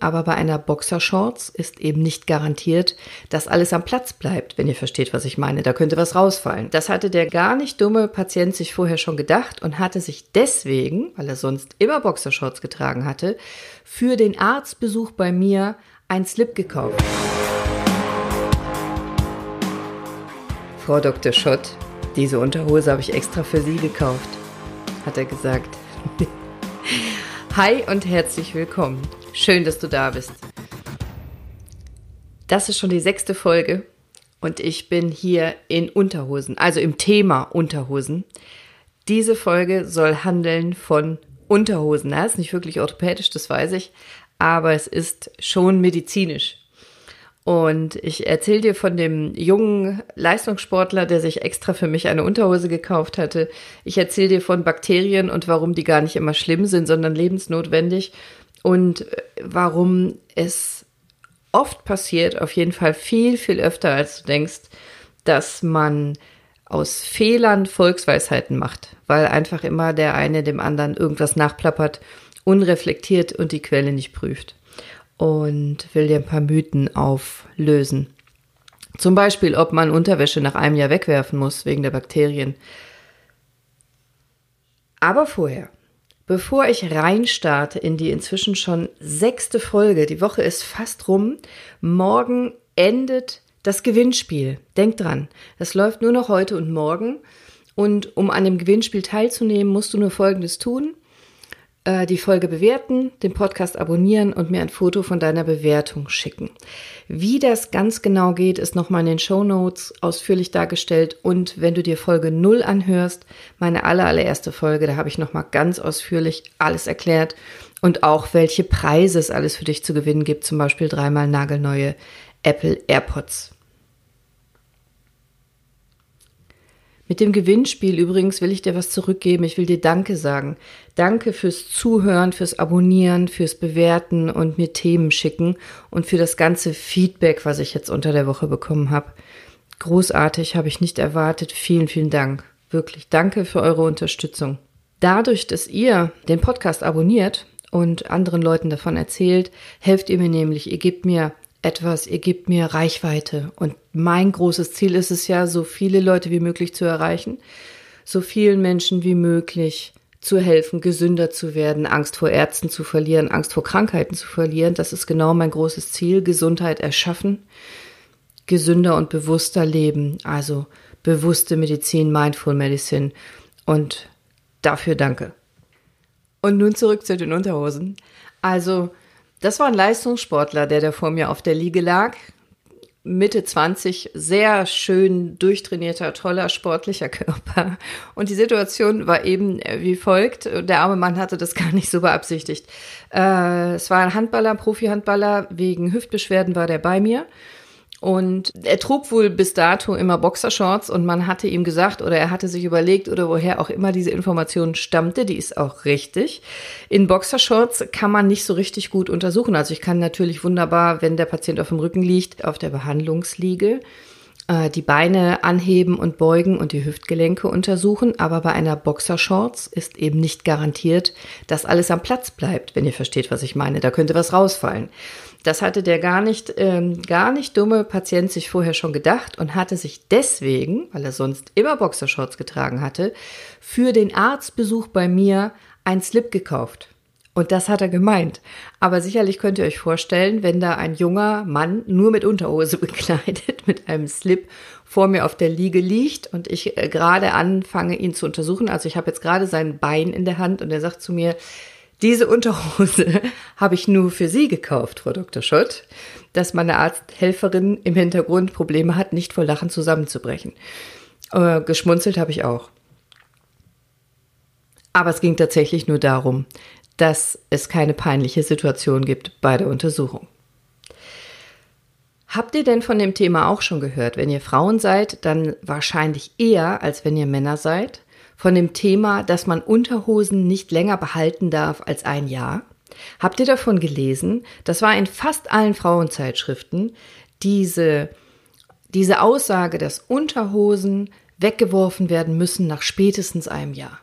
Aber bei einer Boxershorts ist eben nicht garantiert, dass alles am Platz bleibt, wenn ihr versteht, was ich meine. Da könnte was rausfallen. Das hatte der gar nicht dumme Patient sich vorher schon gedacht und hatte sich deswegen, weil er sonst immer Boxershorts getragen hatte, für den Arztbesuch bei mir ein Slip gekauft. Frau Dr. Schott, diese Unterhose habe ich extra für Sie gekauft, hat er gesagt. Hi und herzlich willkommen. Schön, dass du da bist. Das ist schon die sechste Folge und ich bin hier in Unterhosen, also im Thema Unterhosen. Diese Folge soll handeln von Unterhosen. Das ist nicht wirklich orthopädisch, das weiß ich, aber es ist schon medizinisch. Und ich erzähle dir von dem jungen Leistungssportler, der sich extra für mich eine Unterhose gekauft hatte. Ich erzähle dir von Bakterien und warum die gar nicht immer schlimm sind, sondern lebensnotwendig und warum es oft passiert, auf jeden Fall viel, viel öfter, als du denkst, dass man aus Fehlern Volksweisheiten macht, weil einfach immer der eine dem anderen irgendwas nachplappert, unreflektiert und die Quelle nicht prüft. Und will dir ein paar Mythen auflösen. Zum Beispiel, ob man Unterwäsche nach einem Jahr wegwerfen muss wegen der Bakterien. Aber vorher, Bevor ich reinstarte in die inzwischen schon sechste Folge, die Woche ist fast rum, morgen endet das Gewinnspiel. Denk dran, das läuft nur noch heute und morgen. Und um an dem Gewinnspiel teilzunehmen, musst du nur Folgendes tun äh, die Folge bewerten, den Podcast abonnieren und mir ein Foto von deiner Bewertung schicken. Wie das ganz genau geht, ist nochmal in den Show Notes ausführlich dargestellt. Und wenn du dir Folge 0 anhörst, meine aller, allererste Folge, da habe ich nochmal ganz ausführlich alles erklärt und auch welche Preise es alles für dich zu gewinnen gibt, zum Beispiel dreimal nagelneue Apple AirPods. Mit dem Gewinnspiel übrigens will ich dir was zurückgeben. Ich will dir Danke sagen. Danke fürs Zuhören, fürs Abonnieren, fürs Bewerten und mir Themen schicken und für das ganze Feedback, was ich jetzt unter der Woche bekommen habe. Großartig, habe ich nicht erwartet. Vielen, vielen Dank. Wirklich danke für eure Unterstützung. Dadurch, dass ihr den Podcast abonniert und anderen Leuten davon erzählt, helft ihr mir nämlich. Ihr gebt mir etwas, ihr gebt mir Reichweite. Und mein großes Ziel ist es ja, so viele Leute wie möglich zu erreichen, so vielen Menschen wie möglich zu helfen, gesünder zu werden, Angst vor Ärzten zu verlieren, Angst vor Krankheiten zu verlieren. Das ist genau mein großes Ziel, Gesundheit erschaffen, gesünder und bewusster leben, also bewusste Medizin, Mindful Medicine. Und dafür danke. Und nun zurück zu den Unterhosen. Also, das war ein Leistungssportler, der da vor mir auf der Liege lag. Mitte 20, sehr schön durchtrainierter, toller, sportlicher Körper. Und die Situation war eben wie folgt. Der arme Mann hatte das gar nicht so beabsichtigt. Äh, es war ein Handballer, Profi-Handballer. Wegen Hüftbeschwerden war der bei mir. Und er trug wohl bis dato immer Boxershorts und man hatte ihm gesagt oder er hatte sich überlegt oder woher auch immer diese Information stammte, die ist auch richtig. In Boxershorts kann man nicht so richtig gut untersuchen. Also ich kann natürlich wunderbar, wenn der Patient auf dem Rücken liegt, auf der Behandlungsliege äh, die Beine anheben und beugen und die Hüftgelenke untersuchen. Aber bei einer Boxershorts ist eben nicht garantiert, dass alles am Platz bleibt, wenn ihr versteht, was ich meine. Da könnte was rausfallen. Das hatte der gar nicht, ähm, gar nicht dumme Patient sich vorher schon gedacht und hatte sich deswegen, weil er sonst immer Boxershorts getragen hatte, für den Arztbesuch bei mir ein Slip gekauft. Und das hat er gemeint. Aber sicherlich könnt ihr euch vorstellen, wenn da ein junger Mann nur mit Unterhose bekleidet, mit einem Slip vor mir auf der Liege liegt und ich äh, gerade anfange, ihn zu untersuchen. Also ich habe jetzt gerade sein Bein in der Hand und er sagt zu mir, diese Unterhose habe ich nur für Sie gekauft, Frau Dr. Schott, dass meine Arzthelferin im Hintergrund Probleme hat, nicht vor Lachen zusammenzubrechen. Äh, geschmunzelt habe ich auch. Aber es ging tatsächlich nur darum, dass es keine peinliche Situation gibt bei der Untersuchung. Habt ihr denn von dem Thema auch schon gehört? Wenn ihr Frauen seid, dann wahrscheinlich eher, als wenn ihr Männer seid von dem Thema, dass man Unterhosen nicht länger behalten darf als ein Jahr. Habt ihr davon gelesen? Das war in fast allen Frauenzeitschriften diese, diese Aussage, dass Unterhosen weggeworfen werden müssen nach spätestens einem Jahr.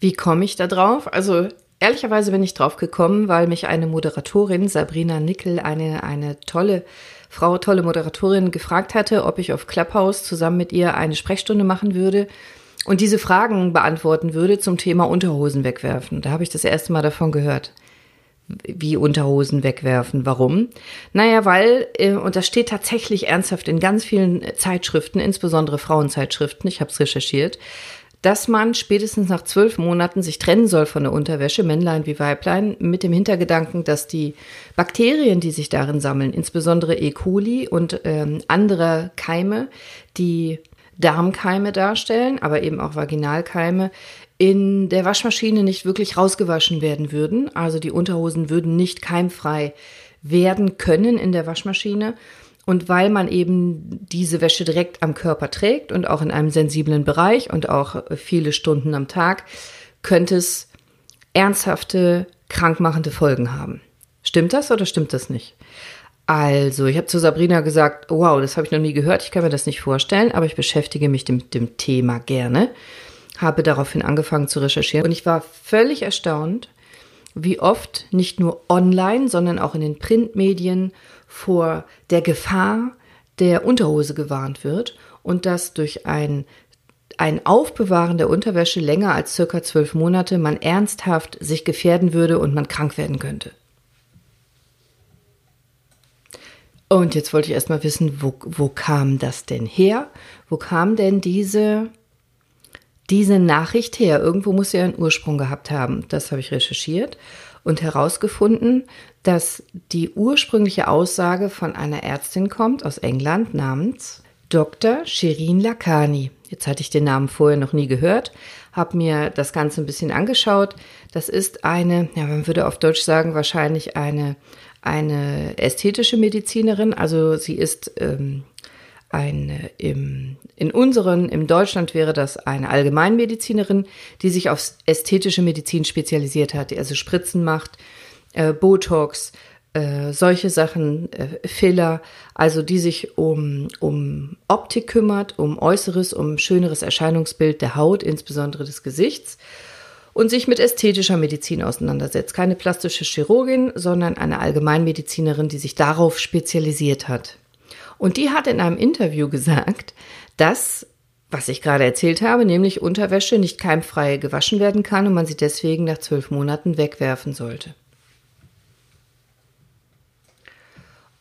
Wie komme ich da drauf? Also Ehrlicherweise bin ich drauf gekommen, weil mich eine Moderatorin, Sabrina Nickel, eine, eine tolle Frau, tolle Moderatorin, gefragt hatte, ob ich auf Clubhouse zusammen mit ihr eine Sprechstunde machen würde und diese Fragen beantworten würde zum Thema Unterhosen wegwerfen. Da habe ich das erste Mal davon gehört. Wie Unterhosen wegwerfen. Warum? Naja, weil, äh, und das steht tatsächlich ernsthaft in ganz vielen Zeitschriften, insbesondere Frauenzeitschriften, ich habe es recherchiert, dass man spätestens nach zwölf Monaten sich trennen soll von der Unterwäsche, Männlein wie Weiblein, mit dem Hintergedanken, dass die Bakterien, die sich darin sammeln, insbesondere E. coli und ähm, andere Keime, die Darmkeime darstellen, aber eben auch Vaginalkeime, in der Waschmaschine nicht wirklich rausgewaschen werden würden. Also die Unterhosen würden nicht keimfrei werden können in der Waschmaschine. Und weil man eben diese Wäsche direkt am Körper trägt und auch in einem sensiblen Bereich und auch viele Stunden am Tag, könnte es ernsthafte, krankmachende Folgen haben. Stimmt das oder stimmt das nicht? Also, ich habe zu Sabrina gesagt, wow, das habe ich noch nie gehört, ich kann mir das nicht vorstellen, aber ich beschäftige mich mit dem Thema gerne, habe daraufhin angefangen zu recherchieren und ich war völlig erstaunt, wie oft nicht nur online, sondern auch in den Printmedien vor der Gefahr der Unterhose gewarnt wird und dass durch ein, ein Aufbewahren der Unterwäsche länger als circa zwölf Monate man ernsthaft sich gefährden würde und man krank werden könnte. Und jetzt wollte ich erstmal wissen, wo, wo kam das denn her? Wo kam denn diese, diese Nachricht her? Irgendwo muss sie einen Ursprung gehabt haben. Das habe ich recherchiert und herausgefunden, dass die ursprüngliche Aussage von einer Ärztin kommt aus England namens Dr. Shirin Lakani. Jetzt hatte ich den Namen vorher noch nie gehört, habe mir das Ganze ein bisschen angeschaut. Das ist eine, ja, man würde auf Deutsch sagen, wahrscheinlich eine, eine ästhetische Medizinerin. Also sie ist ähm, eine im, in unseren, im Deutschland wäre das eine Allgemeinmedizinerin, die sich auf ästhetische Medizin spezialisiert hat, die also Spritzen macht, äh, Botox, äh, solche Sachen, äh, Filler, also die sich um, um Optik kümmert, um Äußeres, um schöneres Erscheinungsbild der Haut, insbesondere des Gesichts und sich mit ästhetischer Medizin auseinandersetzt. Keine plastische Chirurgin, sondern eine Allgemeinmedizinerin, die sich darauf spezialisiert hat. Und die hat in einem Interview gesagt, dass, was ich gerade erzählt habe, nämlich Unterwäsche nicht keimfrei gewaschen werden kann und man sie deswegen nach zwölf Monaten wegwerfen sollte.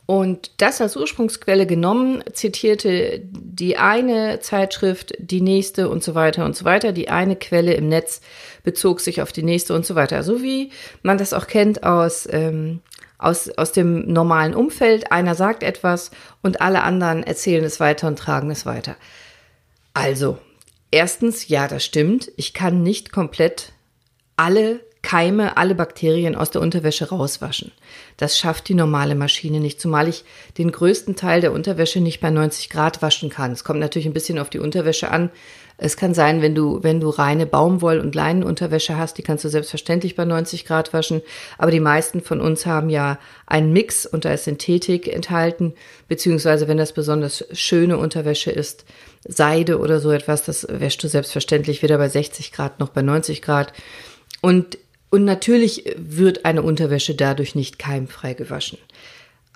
Und das als Ursprungsquelle genommen, zitierte die eine Zeitschrift, die nächste und so weiter und so weiter. Die eine Quelle im Netz bezog sich auf die nächste und so weiter. So wie man das auch kennt aus ähm, aus, aus dem normalen Umfeld. Einer sagt etwas und alle anderen erzählen es weiter und tragen es weiter. Also, erstens, ja, das stimmt. Ich kann nicht komplett alle Keime, alle Bakterien aus der Unterwäsche rauswaschen. Das schafft die normale Maschine nicht, zumal ich den größten Teil der Unterwäsche nicht bei 90 Grad waschen kann. Es kommt natürlich ein bisschen auf die Unterwäsche an, es kann sein, wenn du, wenn du reine Baumwoll- und Leinenunterwäsche hast, die kannst du selbstverständlich bei 90 Grad waschen. Aber die meisten von uns haben ja einen Mix und da ist Synthetik enthalten, beziehungsweise wenn das besonders schöne Unterwäsche ist, Seide oder so etwas, das wäschst du selbstverständlich weder bei 60 Grad noch bei 90 Grad. Und, und natürlich wird eine Unterwäsche dadurch nicht keimfrei gewaschen.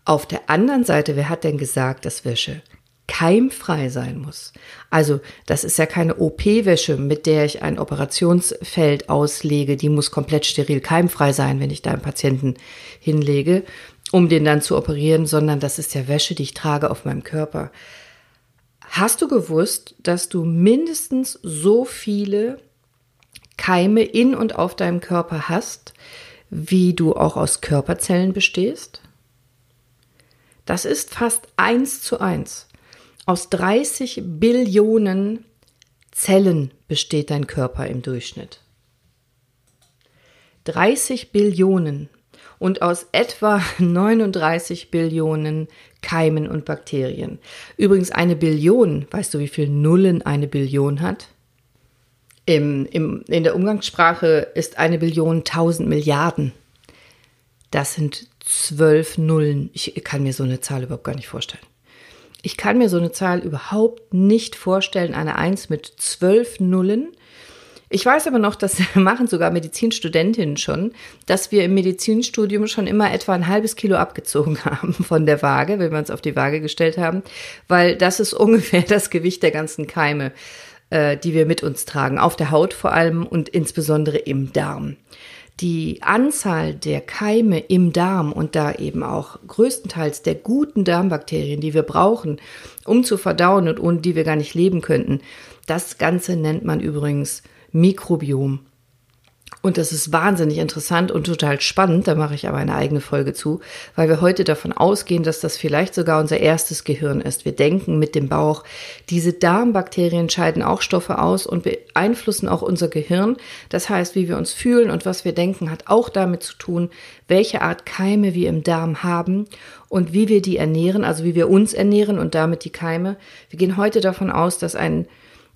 Auf der anderen Seite, wer hat denn gesagt, dass Wäsche keimfrei sein muss. Also das ist ja keine OP-Wäsche, mit der ich ein Operationsfeld auslege. Die muss komplett steril keimfrei sein, wenn ich da einen Patienten hinlege, um den dann zu operieren, sondern das ist ja Wäsche, die ich trage auf meinem Körper. Hast du gewusst, dass du mindestens so viele Keime in und auf deinem Körper hast, wie du auch aus Körperzellen bestehst? Das ist fast eins zu eins. Aus 30 Billionen Zellen besteht dein Körper im Durchschnitt. 30 Billionen und aus etwa 39 Billionen Keimen und Bakterien. Übrigens eine Billion, weißt du, wie viele Nullen eine Billion hat? Im, im, in der Umgangssprache ist eine Billion 1000 Milliarden. Das sind zwölf Nullen. Ich kann mir so eine Zahl überhaupt gar nicht vorstellen. Ich kann mir so eine Zahl überhaupt nicht vorstellen, eine Eins mit zwölf Nullen. Ich weiß aber noch, das machen sogar Medizinstudentinnen schon, dass wir im Medizinstudium schon immer etwa ein halbes Kilo abgezogen haben von der Waage, wenn wir uns auf die Waage gestellt haben, weil das ist ungefähr das Gewicht der ganzen Keime, äh, die wir mit uns tragen, auf der Haut vor allem und insbesondere im Darm. Die Anzahl der Keime im Darm und da eben auch größtenteils der guten Darmbakterien, die wir brauchen, um zu verdauen und ohne die wir gar nicht leben könnten, das Ganze nennt man übrigens Mikrobiom. Und das ist wahnsinnig interessant und total spannend, da mache ich aber eine eigene Folge zu, weil wir heute davon ausgehen, dass das vielleicht sogar unser erstes Gehirn ist. Wir denken mit dem Bauch. Diese Darmbakterien scheiden auch Stoffe aus und beeinflussen auch unser Gehirn. Das heißt, wie wir uns fühlen und was wir denken, hat auch damit zu tun, welche Art Keime wir im Darm haben und wie wir die ernähren, also wie wir uns ernähren und damit die Keime. Wir gehen heute davon aus, dass ein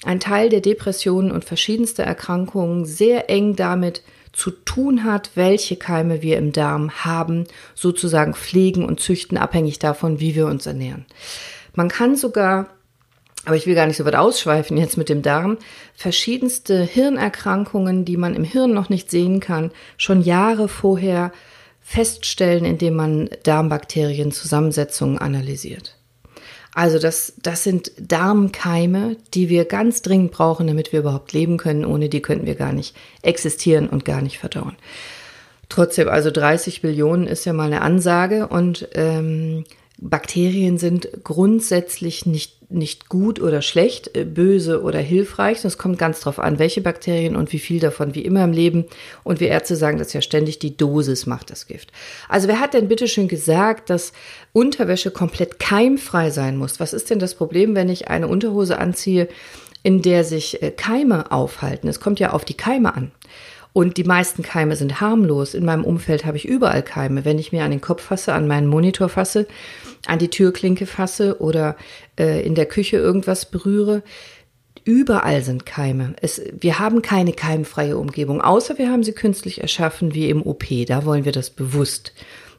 ein Teil der Depressionen und verschiedenste Erkrankungen sehr eng damit zu tun hat, welche Keime wir im Darm haben, sozusagen pflegen und züchten, abhängig davon, wie wir uns ernähren. Man kann sogar, aber ich will gar nicht so weit ausschweifen jetzt mit dem Darm, verschiedenste Hirnerkrankungen, die man im Hirn noch nicht sehen kann, schon Jahre vorher feststellen, indem man Darmbakterienzusammensetzungen analysiert. Also das, das sind Darmkeime, die wir ganz dringend brauchen, damit wir überhaupt leben können. Ohne die könnten wir gar nicht existieren und gar nicht verdauen. Trotzdem, also 30 Billionen ist ja mal eine Ansage und ähm, Bakterien sind grundsätzlich nicht, nicht gut oder schlecht, äh, böse oder hilfreich. Das kommt ganz drauf an, welche Bakterien und wie viel davon, wie immer im Leben. Und wir Ärzte sagen das ja ständig, die Dosis macht das Gift. Also wer hat denn bitte schön gesagt, dass Unterwäsche komplett keimfrei sein muss? Was ist denn das Problem, wenn ich eine Unterhose anziehe, in der sich äh, Keime aufhalten? Es kommt ja auf die Keime an. Und die meisten Keime sind harmlos. In meinem Umfeld habe ich überall Keime. Wenn ich mir an den Kopf fasse, an meinen Monitor fasse, an die Türklinke fasse oder äh, in der Küche irgendwas berühre, überall sind Keime. Es, wir haben keine keimfreie Umgebung, außer wir haben sie künstlich erschaffen, wie im OP. Da wollen wir das bewusst.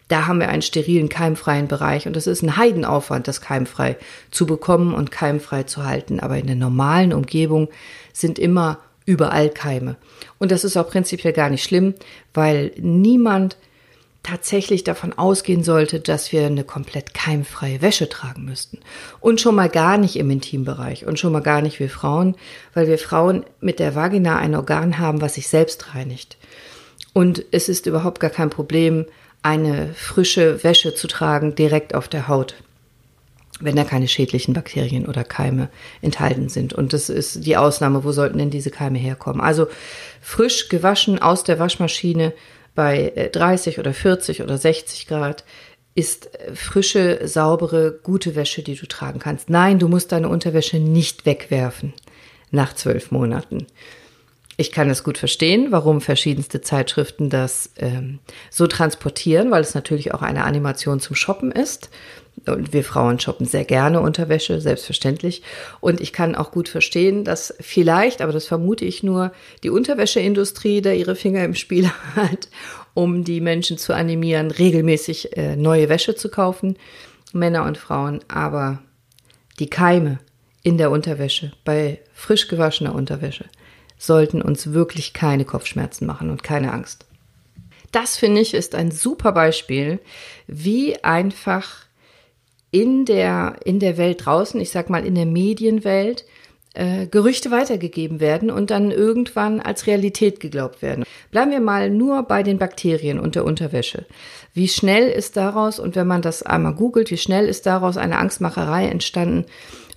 Da haben wir einen sterilen, keimfreien Bereich und es ist ein Heidenaufwand, das keimfrei zu bekommen und keimfrei zu halten. Aber in der normalen Umgebung sind immer überall Keime. Und das ist auch prinzipiell gar nicht schlimm, weil niemand tatsächlich davon ausgehen sollte, dass wir eine komplett keimfreie Wäsche tragen müssten. Und schon mal gar nicht im Intimbereich und schon mal gar nicht wir Frauen, weil wir Frauen mit der Vagina ein Organ haben, was sich selbst reinigt. Und es ist überhaupt gar kein Problem, eine frische Wäsche zu tragen direkt auf der Haut wenn da keine schädlichen Bakterien oder Keime enthalten sind. Und das ist die Ausnahme. Wo sollten denn diese Keime herkommen? Also frisch gewaschen aus der Waschmaschine bei 30 äh, oder 40 oder 60 Grad ist äh, frische, saubere, gute Wäsche, die du tragen kannst. Nein, du musst deine Unterwäsche nicht wegwerfen nach zwölf Monaten. Ich kann es gut verstehen, warum verschiedenste Zeitschriften das ähm, so transportieren, weil es natürlich auch eine Animation zum Shoppen ist. Und wir Frauen shoppen sehr gerne Unterwäsche, selbstverständlich. Und ich kann auch gut verstehen, dass vielleicht, aber das vermute ich nur, die Unterwäscheindustrie da ihre Finger im Spiel hat, um die Menschen zu animieren, regelmäßig äh, neue Wäsche zu kaufen, Männer und Frauen. Aber die Keime in der Unterwäsche, bei frisch gewaschener Unterwäsche, sollten uns wirklich keine Kopfschmerzen machen und keine Angst. Das finde ich ist ein super Beispiel, wie einfach in der, in der Welt draußen, ich sag mal in der Medienwelt, äh, Gerüchte weitergegeben werden und dann irgendwann als Realität geglaubt werden. Bleiben wir mal nur bei den Bakterien und der Unterwäsche. Wie schnell ist daraus, und wenn man das einmal googelt, wie schnell ist daraus eine Angstmacherei entstanden,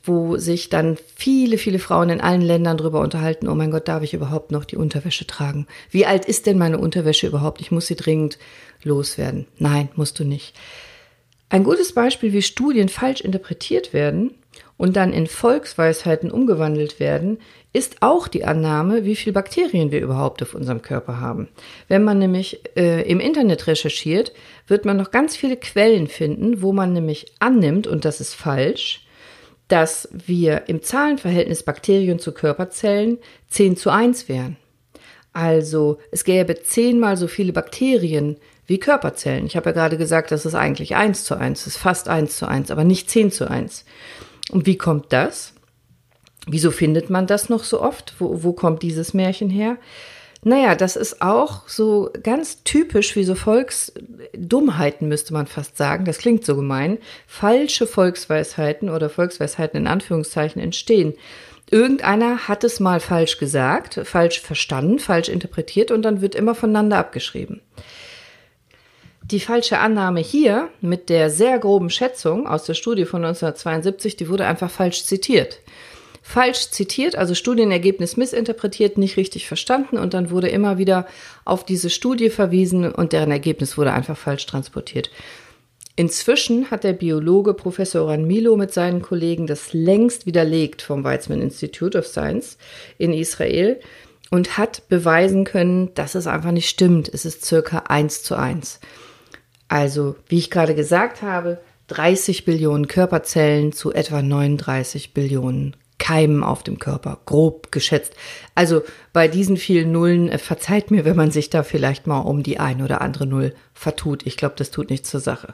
wo sich dann viele, viele Frauen in allen Ländern darüber unterhalten, oh mein Gott, darf ich überhaupt noch die Unterwäsche tragen? Wie alt ist denn meine Unterwäsche überhaupt? Ich muss sie dringend loswerden. Nein, musst du nicht. Ein gutes Beispiel, wie Studien falsch interpretiert werden und dann in Volksweisheiten umgewandelt werden, ist auch die Annahme, wie viel Bakterien wir überhaupt auf unserem Körper haben. Wenn man nämlich äh, im Internet recherchiert, wird man noch ganz viele Quellen finden, wo man nämlich annimmt, und das ist falsch, dass wir im Zahlenverhältnis Bakterien zu Körperzellen 10 zu 1 wären. Also es gäbe zehnmal so viele Bakterien wie Körperzellen. Ich habe ja gerade gesagt, das ist eigentlich eins zu eins, ist fast eins zu eins, aber nicht zehn zu eins. Und wie kommt das? Wieso findet man das noch so oft? Wo, wo kommt dieses Märchen her? Naja, das ist auch so ganz typisch wie so Volksdummheiten, müsste man fast sagen. Das klingt so gemein. Falsche Volksweisheiten oder Volksweisheiten in Anführungszeichen entstehen. Irgendeiner hat es mal falsch gesagt, falsch verstanden, falsch interpretiert und dann wird immer voneinander abgeschrieben. Die falsche Annahme hier mit der sehr groben Schätzung aus der Studie von 1972, die wurde einfach falsch zitiert falsch zitiert, also Studienergebnis missinterpretiert, nicht richtig verstanden und dann wurde immer wieder auf diese Studie verwiesen und deren Ergebnis wurde einfach falsch transportiert. Inzwischen hat der Biologe Professor Oran Milo mit seinen Kollegen das längst widerlegt vom Weizmann Institute of Science in Israel und hat beweisen können, dass es einfach nicht stimmt. Es ist circa eins zu eins. Also, wie ich gerade gesagt habe, 30 Billionen Körperzellen zu etwa 39 Billionen Keimen auf dem Körper, grob geschätzt. Also bei diesen vielen Nullen, äh, verzeiht mir, wenn man sich da vielleicht mal um die ein oder andere Null vertut. Ich glaube, das tut nichts zur Sache.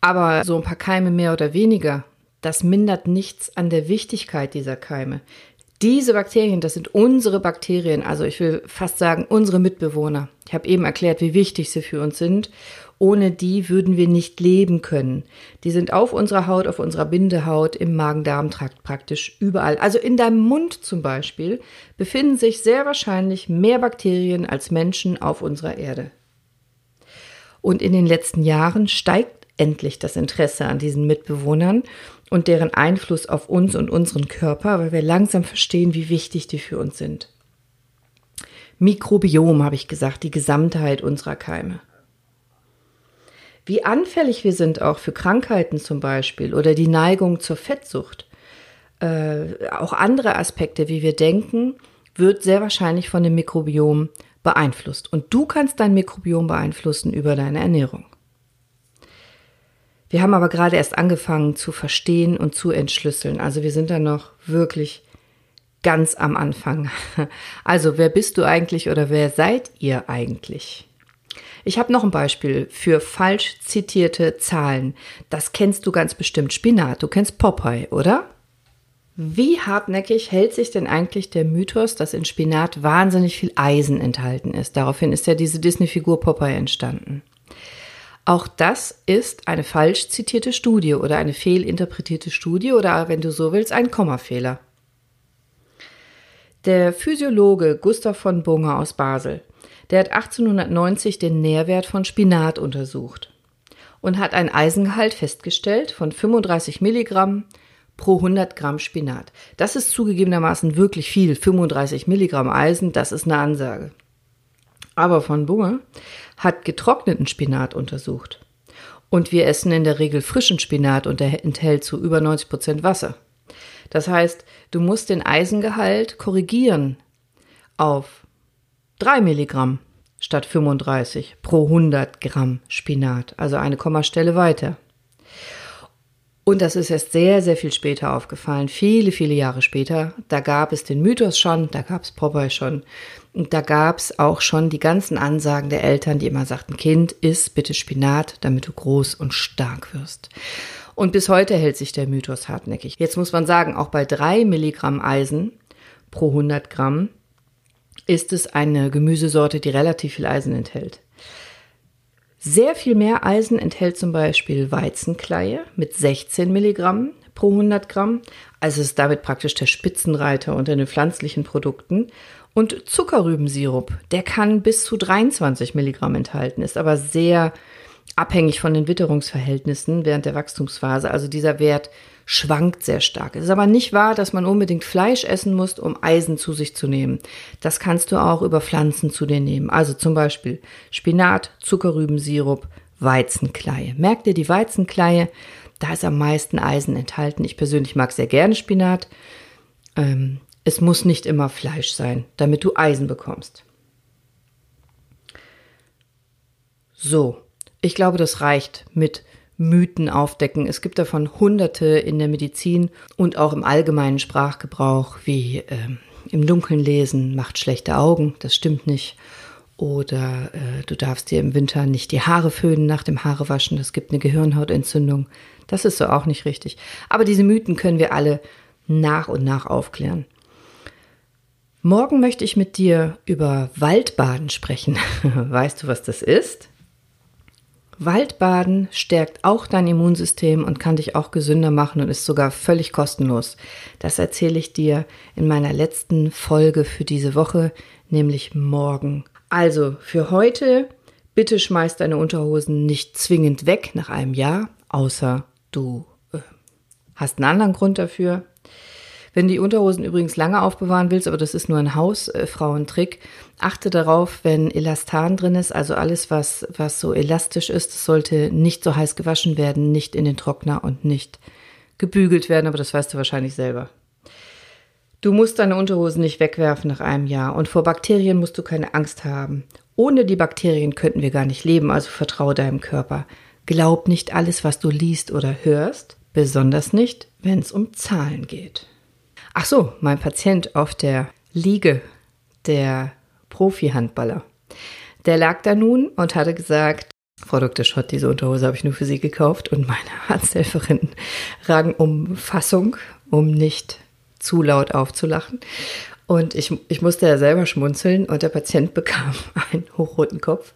Aber so ein paar Keime mehr oder weniger, das mindert nichts an der Wichtigkeit dieser Keime. Diese Bakterien, das sind unsere Bakterien, also ich will fast sagen unsere Mitbewohner. Ich habe eben erklärt, wie wichtig sie für uns sind ohne die würden wir nicht leben können. Die sind auf unserer Haut, auf unserer Bindehaut, im Magen-Darm-Trakt praktisch überall. Also in deinem Mund zum Beispiel befinden sich sehr wahrscheinlich mehr Bakterien als Menschen auf unserer Erde. Und in den letzten Jahren steigt endlich das Interesse an diesen Mitbewohnern und deren Einfluss auf uns und unseren Körper, weil wir langsam verstehen, wie wichtig die für uns sind. Mikrobiom, habe ich gesagt, die Gesamtheit unserer Keime wie anfällig wir sind auch für Krankheiten zum Beispiel oder die Neigung zur Fettsucht. Äh, auch andere Aspekte, wie wir denken, wird sehr wahrscheinlich von dem Mikrobiom beeinflusst. Und du kannst dein Mikrobiom beeinflussen über deine Ernährung. Wir haben aber gerade erst angefangen zu verstehen und zu entschlüsseln. Also wir sind da noch wirklich ganz am Anfang. Also wer bist du eigentlich oder wer seid ihr eigentlich? Ich habe noch ein Beispiel für falsch zitierte Zahlen. Das kennst du ganz bestimmt. Spinat. Du kennst Popeye, oder? Wie hartnäckig hält sich denn eigentlich der Mythos, dass in Spinat wahnsinnig viel Eisen enthalten ist? Daraufhin ist ja diese Disney-Figur Popeye entstanden. Auch das ist eine falsch zitierte Studie oder eine fehlinterpretierte Studie oder, wenn du so willst, ein Kommafehler. Der Physiologe Gustav von Bunge aus Basel der hat 1890 den Nährwert von Spinat untersucht und hat einen Eisengehalt festgestellt von 35 Milligramm pro 100 Gramm Spinat. Das ist zugegebenermaßen wirklich viel. 35 Milligramm Eisen, das ist eine Ansage. Aber von Bunge hat getrockneten Spinat untersucht. Und wir essen in der Regel frischen Spinat und der enthält zu über 90 Prozent Wasser. Das heißt, du musst den Eisengehalt korrigieren auf 3 Milligramm statt 35 pro 100 Gramm Spinat, also eine Kommastelle weiter. Und das ist erst sehr, sehr viel später aufgefallen, viele, viele Jahre später. Da gab es den Mythos schon, da gab es Popeye schon. Und da gab es auch schon die ganzen Ansagen der Eltern, die immer sagten, Kind, iss bitte Spinat, damit du groß und stark wirst. Und bis heute hält sich der Mythos hartnäckig. Jetzt muss man sagen, auch bei drei Milligramm Eisen pro 100 Gramm ist es eine Gemüsesorte, die relativ viel Eisen enthält. Sehr viel mehr Eisen enthält zum Beispiel Weizenkleie mit 16 Milligramm pro 100 Gramm. Also ist damit praktisch der Spitzenreiter unter den pflanzlichen Produkten. Und Zuckerrübensirup, der kann bis zu 23 Milligramm enthalten, ist aber sehr abhängig von den Witterungsverhältnissen während der Wachstumsphase. Also dieser Wert schwankt sehr stark. Es ist aber nicht wahr, dass man unbedingt Fleisch essen muss, um Eisen zu sich zu nehmen. Das kannst du auch über Pflanzen zu dir nehmen. Also zum Beispiel Spinat, Zuckerrübensirup, Weizenkleie. Merk dir die Weizenkleie, da ist am meisten Eisen enthalten. Ich persönlich mag sehr gerne Spinat. Ähm, es muss nicht immer Fleisch sein, damit du Eisen bekommst. So, ich glaube, das reicht mit Mythen aufdecken. Es gibt davon hunderte in der Medizin und auch im allgemeinen Sprachgebrauch, wie äh, im Dunkeln lesen macht schlechte Augen, das stimmt nicht. Oder äh, du darfst dir im Winter nicht die Haare föhnen nach dem Haarewaschen, das gibt eine Gehirnhautentzündung. Das ist so auch nicht richtig. Aber diese Mythen können wir alle nach und nach aufklären. Morgen möchte ich mit dir über Waldbaden sprechen. Weißt du, was das ist? Waldbaden stärkt auch dein Immunsystem und kann dich auch gesünder machen und ist sogar völlig kostenlos. Das erzähle ich dir in meiner letzten Folge für diese Woche, nämlich morgen. Also für heute, bitte schmeiß deine Unterhosen nicht zwingend weg nach einem Jahr, außer du äh, hast einen anderen Grund dafür. Wenn du die Unterhosen übrigens lange aufbewahren willst, aber das ist nur ein Hausfrauentrick, achte darauf, wenn Elastan drin ist, also alles, was, was so elastisch ist, sollte nicht so heiß gewaschen werden, nicht in den Trockner und nicht gebügelt werden, aber das weißt du wahrscheinlich selber. Du musst deine Unterhosen nicht wegwerfen nach einem Jahr und vor Bakterien musst du keine Angst haben. Ohne die Bakterien könnten wir gar nicht leben, also vertraue deinem Körper. Glaub nicht alles, was du liest oder hörst, besonders nicht, wenn es um Zahlen geht. Ach so, mein Patient auf der Liege, der Profi-Handballer. Der lag da nun und hatte gesagt, Frau Dr. Schott, diese Unterhose habe ich nur für Sie gekauft und meine Arzthelferin rang um Fassung, um nicht zu laut aufzulachen. Und ich, ich musste ja selber schmunzeln und der Patient bekam einen hochroten Kopf.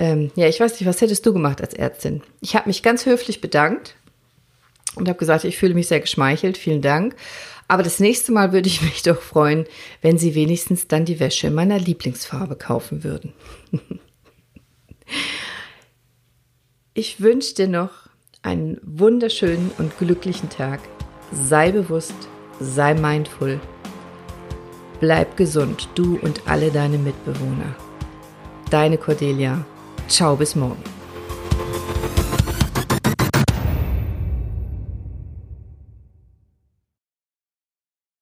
Ähm, ja, ich weiß nicht, was hättest du gemacht als Ärztin? Ich habe mich ganz höflich bedankt und habe gesagt, ich fühle mich sehr geschmeichelt, vielen Dank. Aber das nächste Mal würde ich mich doch freuen, wenn Sie wenigstens dann die Wäsche in meiner Lieblingsfarbe kaufen würden. ich wünsche dir noch einen wunderschönen und glücklichen Tag. Sei bewusst, sei mindful. Bleib gesund, du und alle deine Mitbewohner. Deine Cordelia. Ciao, bis morgen.